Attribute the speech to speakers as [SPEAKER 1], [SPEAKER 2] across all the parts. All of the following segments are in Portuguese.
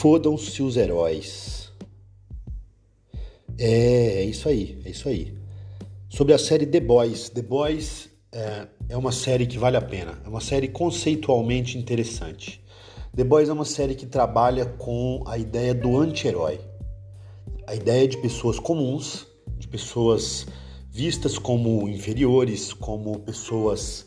[SPEAKER 1] Fodam-se os heróis. É, é isso aí, é isso aí. Sobre a série The Boys. The Boys é, é uma série que vale a pena. É uma série conceitualmente interessante. The Boys é uma série que trabalha com a ideia do anti-herói. A ideia de pessoas comuns, de pessoas vistas como inferiores, como pessoas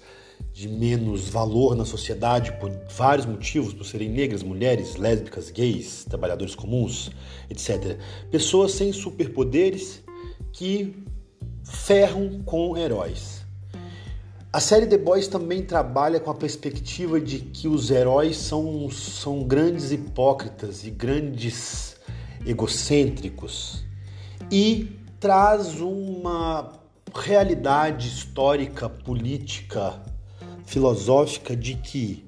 [SPEAKER 1] de menos valor na sociedade por vários motivos, por serem negras, mulheres, lésbicas, gays, trabalhadores comuns, etc. Pessoas sem superpoderes que ferram com heróis. A série The Boys também trabalha com a perspectiva de que os heróis são, são grandes hipócritas e grandes egocêntricos e traz uma realidade histórica, política, filosófica de que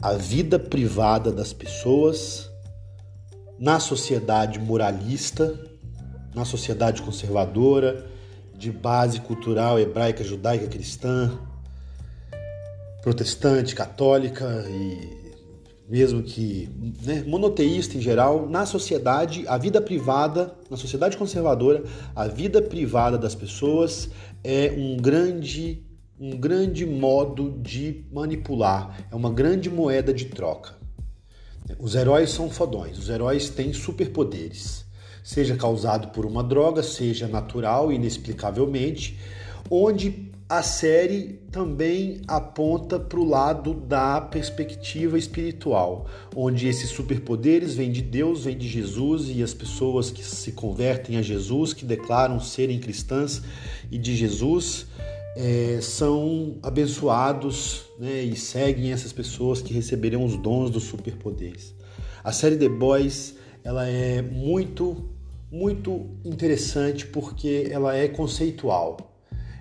[SPEAKER 1] a vida privada das pessoas na sociedade moralista, na sociedade conservadora, de base cultural hebraica, judaica, cristã, protestante, católica e mesmo que né, monoteísta em geral, na sociedade, a vida privada, na sociedade conservadora, a vida privada das pessoas é um grande um grande modo de manipular, é uma grande moeda de troca. Os heróis são fodões, os heróis têm superpoderes, seja causado por uma droga, seja natural, inexplicavelmente, onde a série também aponta para o lado da perspectiva espiritual, onde esses superpoderes vêm de Deus, vêm de Jesus e as pessoas que se convertem a Jesus, que declaram serem cristãs e de Jesus, é, são abençoados né, e seguem essas pessoas que receberam os dons dos superpoderes. A série The Boys ela é muito, muito interessante porque ela é conceitual.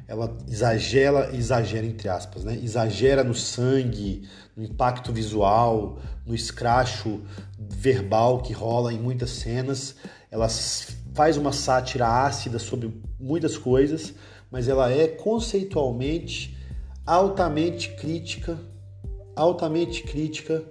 [SPEAKER 1] Ela exagera, exagera entre aspas, né? exagera no sangue, no impacto visual, no escracho verbal que rola em muitas cenas. Ela faz uma sátira ácida sobre muitas coisas, mas ela é conceitualmente altamente crítica, altamente crítica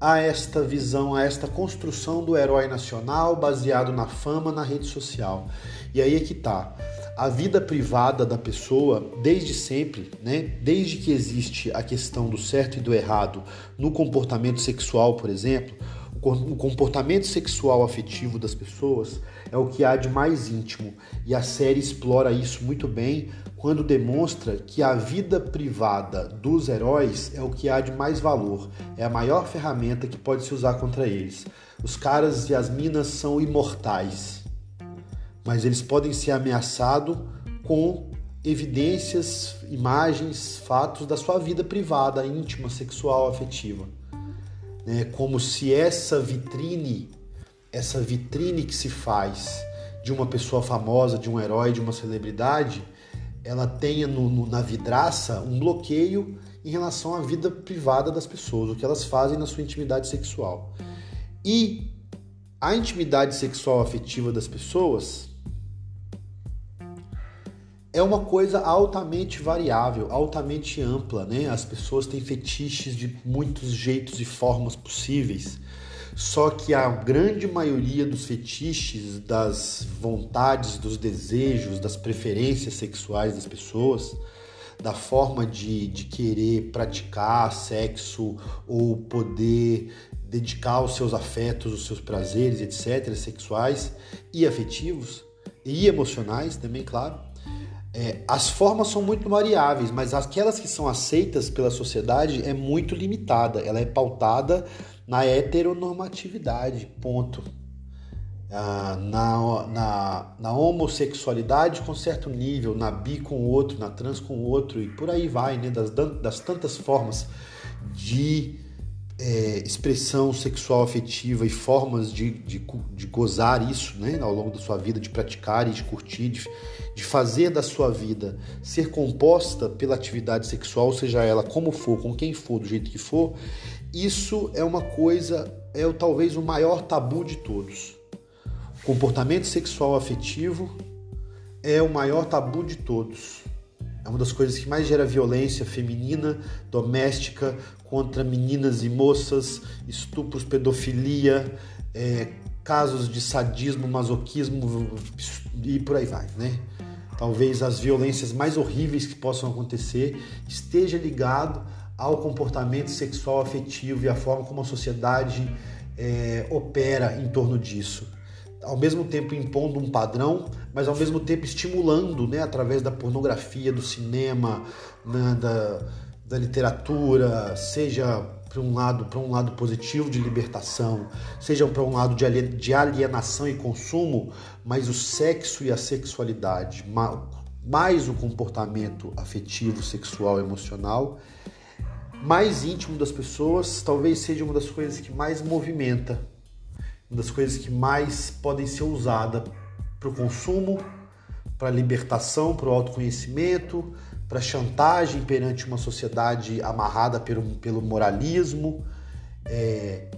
[SPEAKER 1] a esta visão, a esta construção do herói nacional baseado na fama na rede social. E aí é que tá. A vida privada da pessoa, desde sempre, né? Desde que existe a questão do certo e do errado no comportamento sexual, por exemplo, o comportamento sexual afetivo das pessoas é o que há de mais íntimo, e a série explora isso muito bem quando demonstra que a vida privada dos heróis é o que há de mais valor, é a maior ferramenta que pode se usar contra eles. Os caras e as minas são imortais, mas eles podem ser ameaçados com evidências, imagens, fatos da sua vida privada, íntima, sexual, afetiva né? como se essa vitrine, essa vitrine que se faz de uma pessoa famosa, de um herói, de uma celebridade, ela tenha no, no, na vidraça um bloqueio em relação à vida privada das pessoas, o que elas fazem na sua intimidade sexual. E a intimidade sexual afetiva das pessoas é uma coisa altamente variável, altamente ampla, né? As pessoas têm fetiches de muitos jeitos e formas possíveis. Só que a grande maioria dos fetiches, das vontades, dos desejos, das preferências sexuais das pessoas, da forma de, de querer praticar sexo ou poder dedicar os seus afetos, os seus prazeres, etc., sexuais e afetivos e emocionais também, claro, é, as formas são muito variáveis, mas aquelas que são aceitas pela sociedade é muito limitada. Ela é pautada na heteronormatividade, ponto. Ah, na, na, na homossexualidade com certo nível, na bi com outro, na trans com outro, e por aí vai, né? das, das tantas formas de é, expressão sexual afetiva e formas de, de, de, gozar isso né, ao longo da sua vida, de praticar e de curtir, de, de fazer da sua vida ser composta pela atividade sexual, seja ela como for, com quem for, do jeito que for, isso é uma coisa, é talvez o maior tabu de todos. Comportamento sexual afetivo é o maior tabu de todos. É uma das coisas que mais gera violência feminina, doméstica, contra meninas e moças, estupros, pedofilia, é, casos de sadismo, masoquismo e por aí vai, né? Talvez as violências mais horríveis que possam acontecer esteja ligado ao comportamento sexual afetivo e à forma como a sociedade é, opera em torno disso. Ao mesmo tempo impondo um padrão, mas ao mesmo tempo estimulando, né, através da pornografia, do cinema, né, da, da literatura, seja para um lado para um lado positivo de libertação, seja para um lado de alienação e consumo, mas o sexo e a sexualidade, mais o comportamento afetivo, sexual, emocional, mais íntimo das pessoas, talvez seja uma das coisas que mais movimenta, uma das coisas que mais podem ser usada para o consumo, para a libertação, para o autoconhecimento, para chantagem perante uma sociedade amarrada pelo, pelo moralismo. É...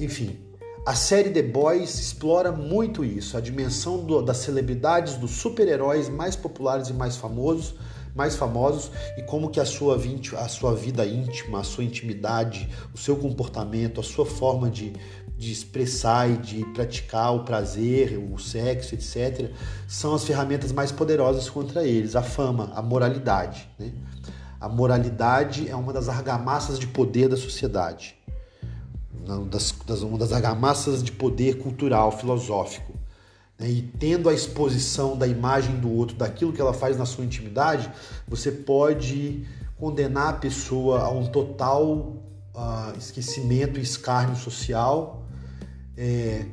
[SPEAKER 1] Enfim, a série The Boys explora muito isso, a dimensão do, das celebridades, dos super-heróis mais populares e mais famosos, mais famosos e como que a sua, a sua vida íntima, a sua intimidade, o seu comportamento, a sua forma de de expressar e de praticar o prazer, o sexo, etc., são as ferramentas mais poderosas contra eles. A fama, a moralidade. Né? A moralidade é uma das argamassas de poder da sociedade, uma das, uma das argamassas de poder cultural, filosófico. Né? E tendo a exposição da imagem do outro, daquilo que ela faz na sua intimidade, você pode condenar a pessoa a um total uh, esquecimento e escárnio social é,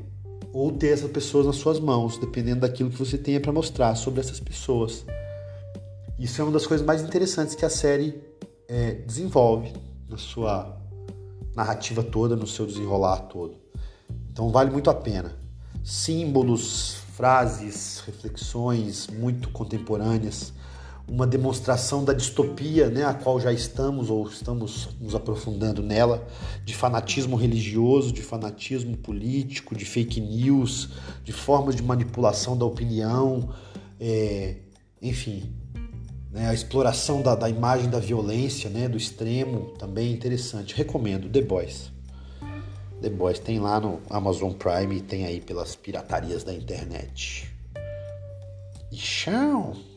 [SPEAKER 1] ou ter essas pessoas nas suas mãos, dependendo daquilo que você tenha para mostrar sobre essas pessoas. Isso é uma das coisas mais interessantes que a série é, desenvolve na sua narrativa toda, no seu desenrolar todo. Então vale muito a pena. Símbolos, frases, reflexões muito contemporâneas uma demonstração da distopia, né, a qual já estamos ou estamos nos aprofundando nela, de fanatismo religioso, de fanatismo político, de fake news, de formas de manipulação da opinião, é, enfim, né, a exploração da, da, imagem da violência, né, do extremo, também é interessante. Recomendo, The Boys. The Boys tem lá no Amazon Prime e tem aí pelas piratarias da internet. E!